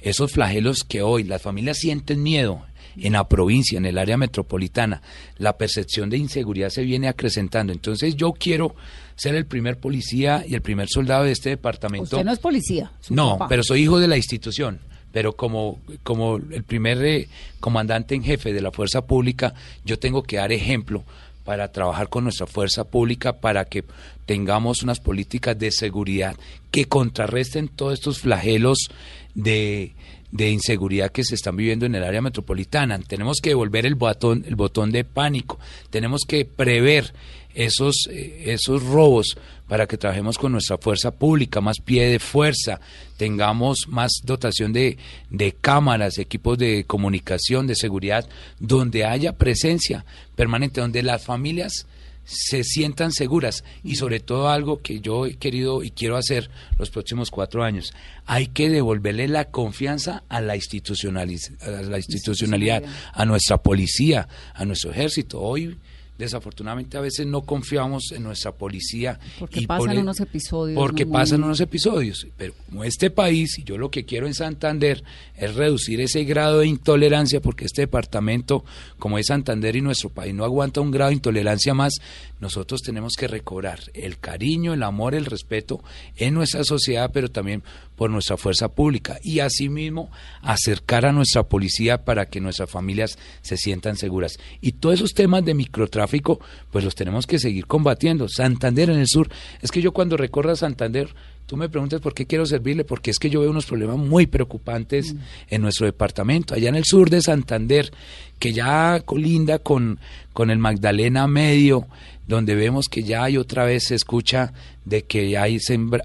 esos flagelos que hoy las familias sienten miedo en la provincia, en el área metropolitana. La percepción de inseguridad se viene acrecentando. Entonces yo quiero ser el primer policía y el primer soldado de este departamento. Usted no es policía. No, pero soy hijo de la institución pero como, como el primer eh, comandante en jefe de la fuerza pública, yo tengo que dar ejemplo para trabajar con nuestra fuerza pública para que tengamos unas políticas de seguridad que contrarresten todos estos flagelos de, de inseguridad que se están viviendo en el área metropolitana. Tenemos que devolver el botón, el botón de pánico, tenemos que prever esos, eh, esos robos para que trabajemos con nuestra fuerza pública, más pie de fuerza, tengamos más dotación de, de cámaras, equipos de comunicación, de seguridad, donde haya presencia permanente, donde las familias se sientan seguras. Y sobre todo algo que yo he querido y quiero hacer los próximos cuatro años, hay que devolverle la confianza a la, a la institucionalidad, a nuestra policía, a nuestro ejército. Hoy desafortunadamente a veces no confiamos en nuestra policía. Porque pasan unos episodios. Porque pasan unos episodios. Pero como este país, y yo lo que quiero en Santander es reducir ese grado de intolerancia, porque este departamento, como es Santander y nuestro país, no aguanta un grado de intolerancia más, nosotros tenemos que recobrar el cariño, el amor, el respeto en nuestra sociedad, pero también por nuestra fuerza pública. Y asimismo, acercar a nuestra policía para que nuestras familias se sientan seguras. Y todos esos temas de microtráfico, pues los tenemos que seguir combatiendo. Santander en el sur, es que yo cuando recorra Santander, tú me preguntas por qué quiero servirle, porque es que yo veo unos problemas muy preocupantes mm. en nuestro departamento, allá en el sur de Santander, que ya colinda con, con el Magdalena Medio, donde vemos que ya hay otra vez se escucha de que hay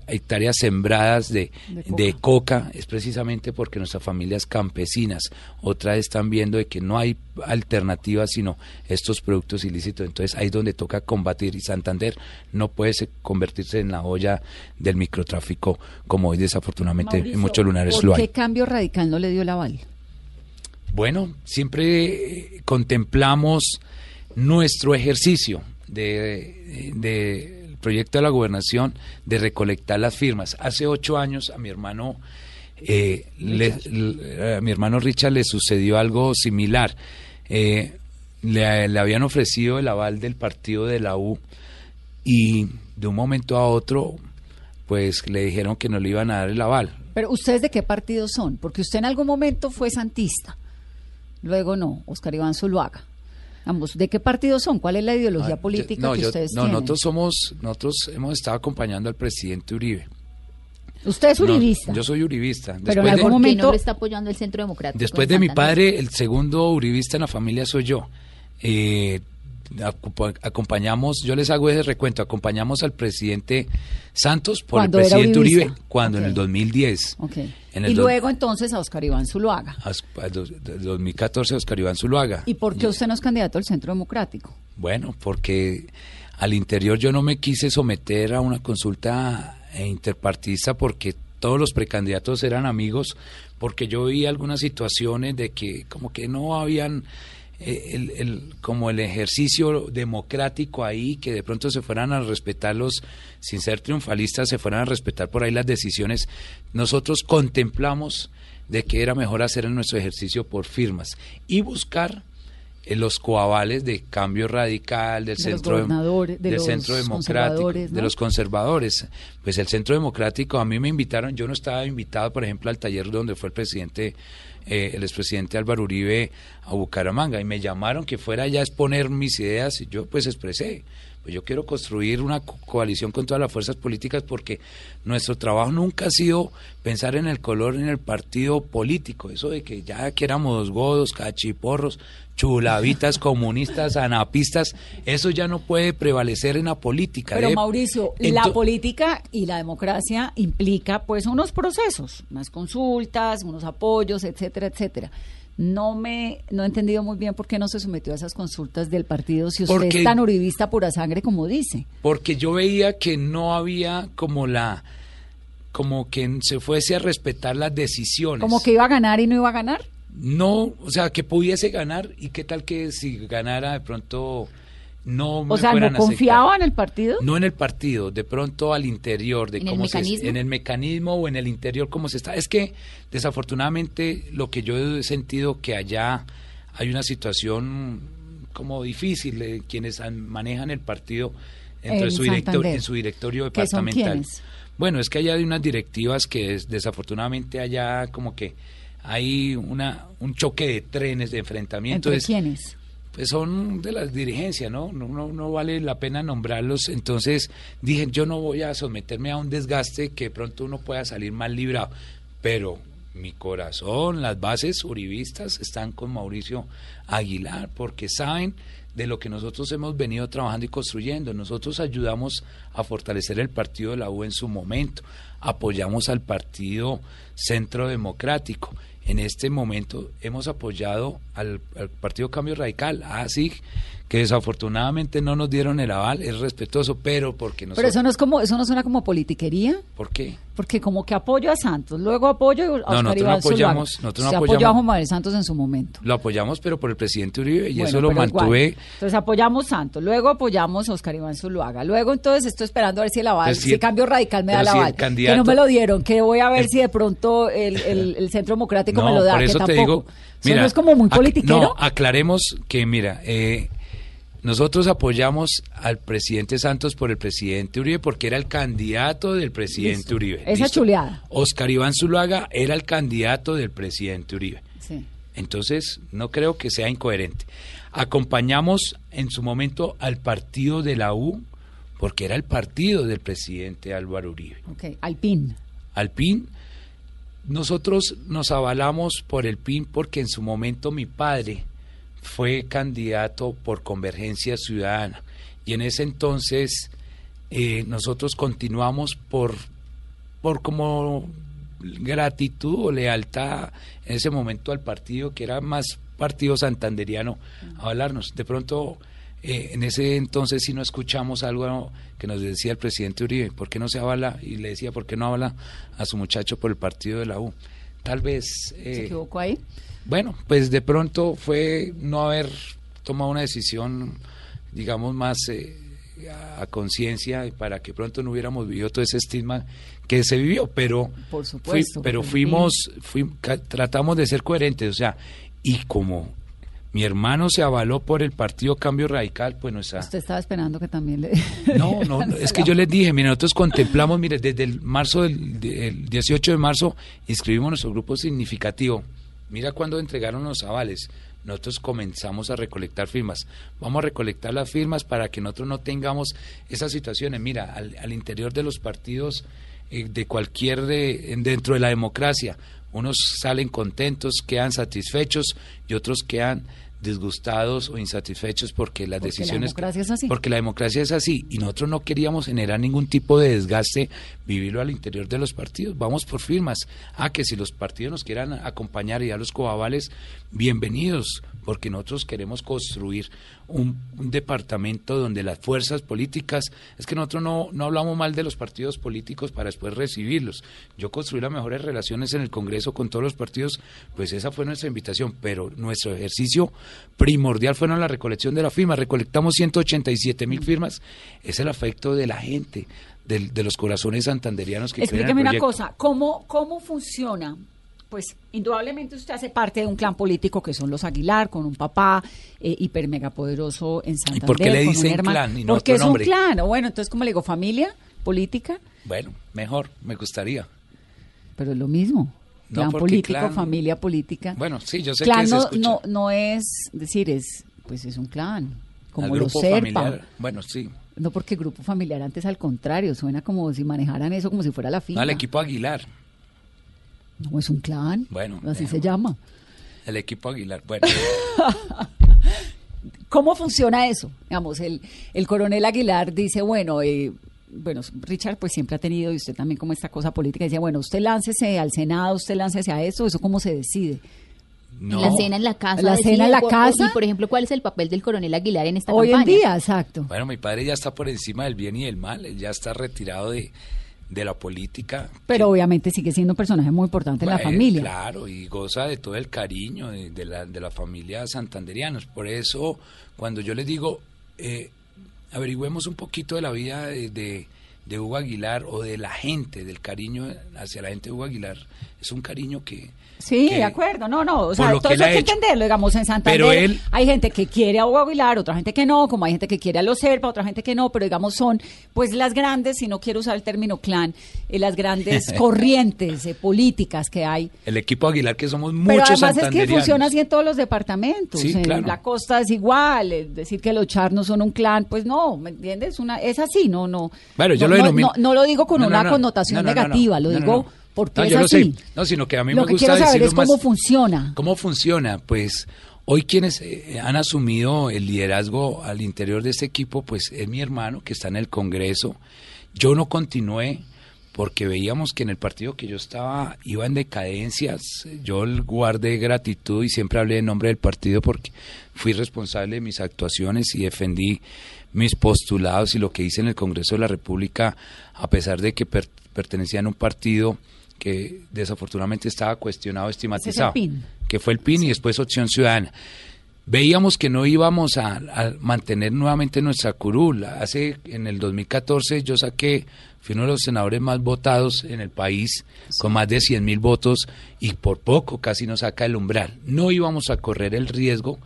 hectáreas sembradas de, de, coca. es precisamente porque nuestras familias campesinas otra vez están viendo de que no hay alternativas sino estos productos ilícitos. Entonces ahí es donde toca combatir y Santander no puede convertirse en la olla del microtráfico como hoy desafortunadamente en muchos lugares lo hay. ¿Qué cambio radical no le dio la aval? Bueno, siempre contemplamos nuestro ejercicio de, proyecto de la gobernación de recolectar las firmas. Hace ocho años a mi hermano eh, a mi hermano Richard le sucedió algo similar. Eh, le, le, habían ofrecido el aval del partido de la U y de un momento a otro pues le dijeron que no le iban a dar el aval. Pero ustedes de qué partido son? Porque usted en algún momento fue santista, luego no, Oscar Iván Zuluaga. Ambos, ¿de qué partido son? ¿Cuál es la ideología ah, política que ustedes no, nosotros somos, nosotros hemos estado acompañando al presidente Uribe. Usted es uribista. yo soy uribista. Pero en algún momento no está apoyando el Centro Democrático. Después de mi padre, el segundo uribista en la familia soy yo. Eh, acompañamos, yo les hago ese recuento, acompañamos al presidente Santos por el presidente Uribe cuando en el 2010. y luego entonces a Oscar Iván Zuluaga. A, 2014 a Oscar Iván Zuluaga. ¿Y por qué usted no es candidato al Centro Democrático? Bueno, porque al interior yo no me quise someter a una consulta interpartidista porque todos los precandidatos eran amigos, porque yo vi algunas situaciones de que como que no habían eh, el, el, como el ejercicio democrático ahí, que de pronto se fueran a respetar los, sin ser triunfalistas, se fueran a respetar por ahí las decisiones. Nosotros contemplamos de que era mejor hacer nuestro ejercicio por firmas y buscar en los coavales de cambio radical del centro del centro democrático de los conservadores pues el centro democrático a mí me invitaron yo no estaba invitado por ejemplo al taller donde fue el presidente eh, el expresidente Álvaro Uribe a Bucaramanga y me llamaron que fuera ya a exponer mis ideas y yo pues expresé pues yo quiero construir una coalición con todas las fuerzas políticas porque nuestro trabajo nunca ha sido pensar en el color en el partido político, eso de que ya que éramos godos, cachiporros, chulavitas, comunistas, anapistas, eso ya no puede prevalecer en la política. Pero Mauricio, la política y la democracia implica pues unos procesos, unas consultas, unos apoyos, etcétera, etcétera no me no he entendido muy bien por qué no se sometió a esas consultas del partido si usted es tan uribista pura sangre como dice. Porque yo veía que no había como la como que se fuese a respetar las decisiones. Como que iba a ganar y no iba a ganar. No, o sea, que pudiese ganar y qué tal que si ganara de pronto no o sea, ¿no confiaba en el partido? No en el partido, de pronto al interior, de ¿En cómo el mecanismo? se en el mecanismo o en el interior cómo se está. Es que desafortunadamente lo que yo he sentido que allá hay una situación como difícil de quienes manejan el partido entre su director, en su directorio departamental. Bueno, es que allá hay unas directivas que desafortunadamente allá como que hay una un choque de trenes de enfrentamiento. ¿Entre quiénes? Pues son de las dirigencias, ¿no? ¿no? No, vale la pena nombrarlos. Entonces dije, yo no voy a someterme a un desgaste que pronto uno pueda salir mal librado. Pero mi corazón, las bases uribistas están con Mauricio Aguilar, porque saben de lo que nosotros hemos venido trabajando y construyendo. Nosotros ayudamos a fortalecer el partido de la U en su momento, apoyamos al partido Centro Democrático en este momento hemos apoyado al, Partido Cambio Radical, así que desafortunadamente no nos dieron el aval, es respetuoso, pero porque nosotros... Pero eso no es como, eso no suena como politiquería. ¿Por qué? Porque como que apoyo a Santos, luego apoyo a no, nosotros no apoyamos, nosotros no apoyamos, a Juan Manuel Santos en su momento. Lo apoyamos, pero por el presidente Uribe, y eso lo mantuve. Entonces apoyamos Santos, luego apoyamos a Oscar Iván Zuluaga, luego entonces estoy esperando a ver si el aval, si, Cambio Radical me da el aval, que no me lo dieron, que voy a ver si de pronto el, el, Centro Democrático me lo da, por eso que te tampoco. Digo, mira, no es como muy politiquero. No, aclaremos que, mira, eh, nosotros apoyamos al presidente Santos por el presidente Uribe porque era el candidato del presidente Uribe. Esa chuleada. Oscar Iván Zuluaga era el candidato del presidente Uribe. Sí. Entonces, no creo que sea incoherente. Acompañamos en su momento al partido de la U porque era el partido del presidente Álvaro Uribe. Ok, al PIN. Al PIN. Nosotros nos avalamos por el PIN porque en su momento mi padre fue candidato por Convergencia Ciudadana y en ese entonces eh, nosotros continuamos por, por como gratitud o lealtad en ese momento al partido que era más partido santanderiano a hablarnos. De pronto eh, en ese entonces si no escuchamos algo que nos decía el presidente Uribe, ¿por qué no se habla? Y le decía, ¿por qué no habla a su muchacho por el partido de la U? Tal vez... ¿Se eh, equivocó ahí? Bueno, pues de pronto fue no haber tomado una decisión, digamos, más eh, a, conciencia para que pronto no hubiéramos vivido todo ese estigma que se vivió, pero, Por supuesto, pero fuimos, tratamos de ser coherentes, o sea, y como mi hermano se avaló por el partido Cambio Radical, pues no está. Usted estaba esperando que también le. No, no, es que yo les dije, mire, nosotros contemplamos, mire, desde el marzo del el 18 de marzo inscribimos nuestro grupo significativo Mira cuando entregaron los avales, nosotros comenzamos a recolectar firmas. Vamos a recolectar las firmas para que nosotros no tengamos esas situaciones. Mira, al, interior de los partidos eh, de cualquier de, dentro de la democracia, unos salen contentos, quedan satisfechos y otros quedan disgustados o insatisfechos porque las decisiones la es así. porque la democracia es así. Y nosotros no queríamos generar ningún tipo de desgaste vivirlo al interior de los partidos. Vamos por firmas. Ah que si los partidos nos quieran acompañar y a los coabales bienvenidos porque nosotros queremos construir un, departamento donde las fuerzas políticas, es que nosotros no, no hablamos mal de los partidos políticos para después recibirlos. Yo construí las mejores relaciones en el Congreso con todos los partidos, pues esa fue nuestra invitación, pero nuestro ejercicio primordial fue la recolección de la firma. Recolectamos 187 mil firmas, es el afecto de la gente, de, los corazones santanderianos que Explíqueme una cosa, ¿cómo, ¿cómo funciona pues indudablemente usted hace parte de un clan político que son los Aguilar, con un papá eh, hiper mega poderoso en Santander. ¿Y por qué le dicen clan y no Porque es un clan, bueno, entonces como le digo, familia política. Bueno, mejor, me gustaría. Pero es lo mismo. Clan político, familia política. Bueno, sí, yo sé que se no, no, no es decir, es pues es un clan, como los Serpa. Bueno, sí. No porque grupo familiar antes al contrario, suena como si manejaran eso como si fuera la finca. No, el equipo Aguilar. No es un clan. Bueno. Así se llama. El equipo Aguilar. Bueno. ¿Cómo funciona eso? Digamos, el, el coronel Aguilar dice, bueno, eh, bueno, Richard pues siempre ha tenido, y usted también como esta cosa política, decía, bueno, usted láncese al Senado, usted láncese a eso, ¿eso cómo se decide? No. La cena en la casa. La cena en la casa. Y, por ejemplo, ¿cuál es el papel del coronel Aguilar en esta Hoy campaña? Hoy en día, exacto. Bueno, mi padre ya está por encima del bien y del mal, él ya está retirado de, de la política. Pero obviamente sigue siendo un personaje muy importante en la familia. Claro, y goza de todo el cariño de, la, de la familia santanderianos. Por eso, cuando yo les digo, eh, averigüemos un poquito de la vida de, de, Hugo Aguilar o de la gente, del cariño hacia la gente de Hugo Aguilar, es un cariño que, Sí, de acuerdo, no, no, o sea, todo eso hay que entenderlo, digamos, en Santander hay gente que quiere a Hugo Aguilar, otra gente que no, como hay gente que quiere a los Serpa, otra gente que no, pero digamos son, pues las grandes, si no quiero usar el término clan, eh, las grandes corrientes eh, políticas que hay. El equipo Aguilar que somos muchos Pero además es que funciona así en todos los departamentos, en la costa es igual, es decir que los charnos son un clan, pues no, ¿me entiendes? Una, es así, no, no. Bueno, yo no, lo no, no, lo digo con una connotación negativa, lo digo porque no, yo lo sé. No, sino que a mí me gusta quiero saber es cómo funciona. ¿Cómo funciona? Pues hoy quienes eh, han asumido el liderazgo al interior de este equipo, pues es mi hermano que está en el Congreso. Yo no continué porque veíamos que en el partido que yo estaba iba en decadencias. Yo guardé gratitud y siempre hablé en nombre del partido porque fui responsable de mis actuaciones y defendí mis postulados y lo que hice en el Congreso de la República, a pesar de que pertenecían a un partido que desafortunadamente estaba cuestionado, estigmatizado, que fue el PIN y después Opción Ciudadana. Veíamos que no íbamos a, mantener nuevamente nuestra curul. Hace en el 2014 yo saqué, fui uno de los senadores más votados en el país, con más de 100 mil votos y por poco casi nos saca el umbral. No íbamos a correr el riesgo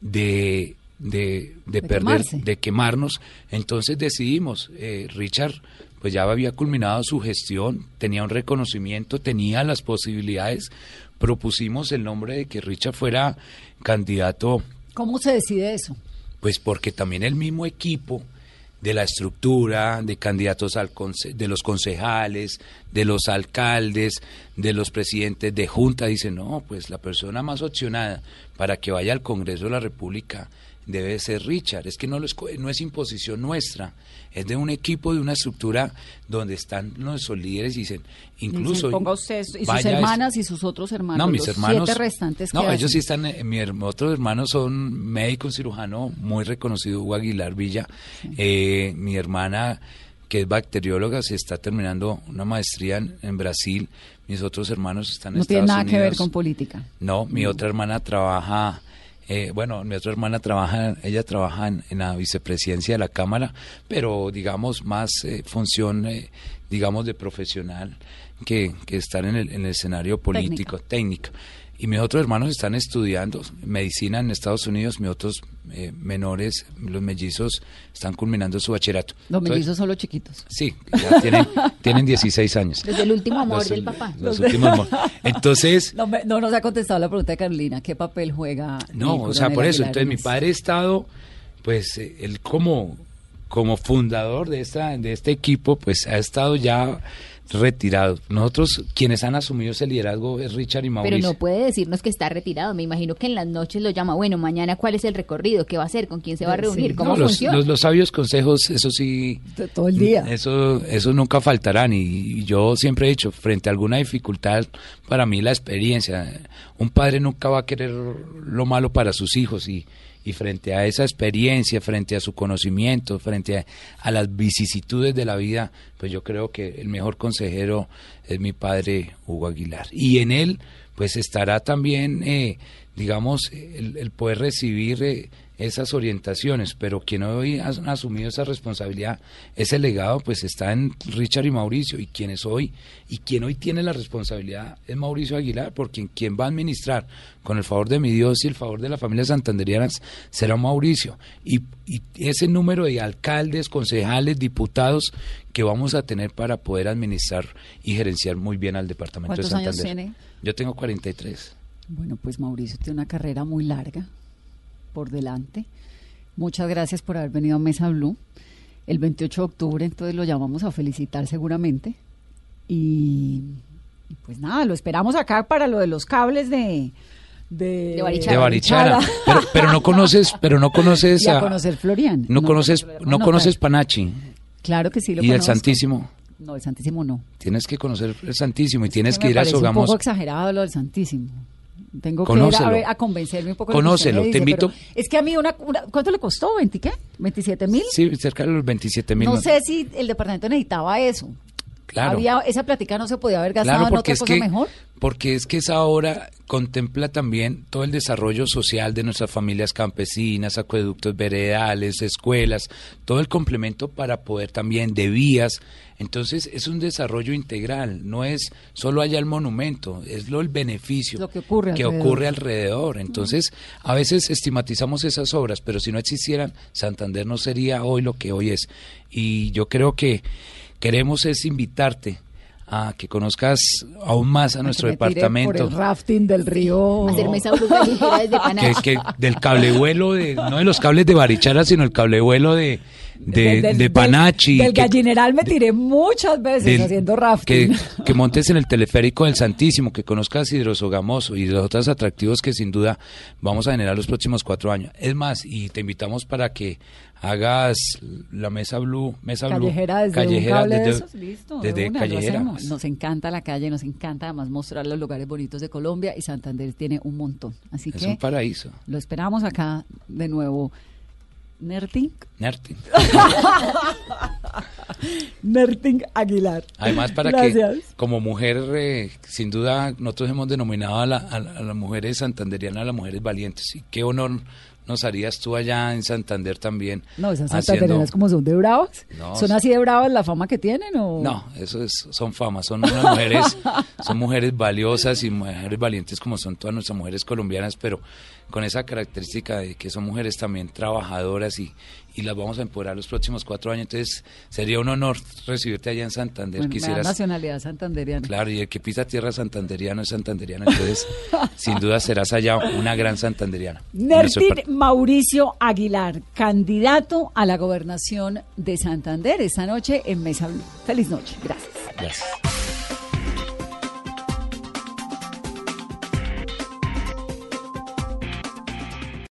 de de, perder, de quemarnos. Entonces decidimos, eh, Richard pues ya había culminado su gestión, tenía un reconocimiento, tenía las posibilidades. Propusimos el nombre de que Richard fuera candidato. ¿Cómo se decide eso? Pues porque también el mismo equipo de la estructura, de candidatos al de los concejales, de los alcaldes, de los presidentes de junta, dice, no, pues la persona más opcionada para que vaya al Congreso de la República debe ser Richard. Es que no, no es imposición nuestra, es de un equipo, de una estructura donde están nuestros líderes y dicen, incluso... ponga usted, y sus hermanas y sus otros hermanos, no, mis hermanos, siete restantes. No, ellos sí están, eh, mis otros hermanos son médico, cirujano muy reconocido, Hugo Aguilar Villa. Eh, mi hermana que es bacterióloga, se está terminando una maestría en, Brasil. Mis otros hermanos están en no tiene nada que ver con política. No, mi otra hermana trabaja eh, bueno, mi otra hermana trabaja, ella trabaja en, la vicepresidencia de la Cámara, pero digamos más eh, función, eh, digamos, de profesional que, que estar en el, en el escenario político, técnico y mis otros hermanos están estudiando medicina en Estados Unidos, mis otros eh, menores, los mellizos, están culminando su bachillerato. Los mellizos son los chiquitos. Sí, ya tienen, tienen 16 años. Desde el último amor del papá. Los, últimos Entonces... No, no, nos ha contestado la pregunta de Carolina, ¿qué papel juega? No, o sea, por eso, entonces mi padre ha estado, pues, él como como fundador de esta de este equipo, pues ha estado ya retirado. Nosotros, quienes han asumido ese liderazgo es Richard y Mauricio. Pero no puede decirnos que está retirado. Me imagino que en las noches lo llama, bueno, mañana cuál es el recorrido, qué va a hacer, con quién se va a reunir, cómo los, funciona. Los, sabios consejos, eso sí. todo el día. Eso, eso nunca faltarán. Y, yo siempre he dicho, frente a alguna dificultad, para mí la experiencia. Un padre nunca va a querer lo malo para sus hijos y y frente a esa experiencia, frente a su conocimiento, frente a, las vicisitudes de la vida, pues yo creo que el mejor consejero es mi padre Hugo Aguilar. Y en él, pues estará también, eh, digamos, el, poder recibir eh, esas orientaciones, pero quien hoy ha asumido esa responsabilidad, ese legado, pues está en Richard y Mauricio, y quienes hoy, y quien hoy tiene la responsabilidad es Mauricio Aguilar, porque quien va a administrar, con el favor de mi Dios y el favor de la familia santanderiana, será Mauricio. Y, ese número de alcaldes, concejales, diputados que vamos a tener para poder administrar y gerenciar muy bien al departamento de Santander. ¿Cuántos años tiene? Yo tengo 43. Bueno, pues Mauricio tiene una carrera muy larga por delante. Muchas gracias por haber venido a Mesa Blue. El 28 de octubre, entonces lo llamamos a felicitar seguramente. Y, pues nada, lo esperamos acá para lo de los cables de, de, Barichara. Pero, no conoces, pero no conoces a, conocer Florian. No, conoces, no, conoces Panachi. Claro que sí lo Y el Santísimo. No, el Santísimo no. Tienes que conocer el Santísimo y tienes que, ir a Sogamos. un poco exagerado lo del Santísimo. Tengo que ir a, convencerme un poco. Conócelo, te invito. Es que a mí, una, ¿cuánto le costó? ¿20 qué? ¿27 mil? Sí, cerca de los 27 mil. No, sé si el departamento necesitaba eso. Claro. Había, esa plática no se podía haber gastado en otra cosa mejor. Porque es que esa obra contempla también todo el desarrollo social de nuestras familias campesinas, acueductos veredales, escuelas, todo el complemento para poder también de vías. Entonces es un desarrollo integral, no es solo allá el monumento, es lo el beneficio que, ocurre, que alrededor. ocurre alrededor. Entonces a veces estigmatizamos esas obras, pero si no existieran, Santander no sería hoy lo que hoy es. Y yo creo que queremos es invitarte a que conozcas aún más a, nuestro departamento. Por el rafting del río. Hacerme esa desde Panachi. Que, del cablevuelo, de, no de los cables de Barichara, sino el cablevuelo de, de, Panachi. Del, gallineral me tiré muchas veces haciendo rafting. Que, que, montes en el teleférico del Santísimo, que conozcas Hidrosogamoso y los otros atractivos que sin duda vamos a generar los próximos cuatro años. Es más, y te invitamos para que hagas la mesa blue, mesa callejera blue, desde callejera desde, listo, desde callejera. Nos encanta la calle, nos encanta además mostrar los lugares bonitos de Colombia y Santander tiene un montón. Así es que un paraíso. Lo esperamos acá de nuevo. Nerting. Nerting. Nerting Aguilar. Además, para que como mujer, eh, sin duda, nosotros hemos denominado a, a las mujeres santanderianas las mujeres valientes. Y qué honor nos harías tú allá en Santander también? No, esas santanderianas como son de bravas. ¿Son así de bravas la fama que tienen o...? No, eso es, son famas, son unas mujeres, son mujeres valiosas y mujeres valientes como son todas nuestras mujeres colombianas, pero con esa característica de que son mujeres también trabajadoras y, y las vamos a empoderar los próximos cuatro años. Entonces, sería un honor recibirte allá en Santander. Bueno, Quisieras... nacionalidad santanderiana. Claro, y el que pisa tierra santanderiano es santanderiano. Entonces, sin duda serás allá una gran santanderiana. Nertit Mauricio Aguilar, candidato a la gobernación de Santander esta noche en Mesa Feliz noche. Gracias. Gracias.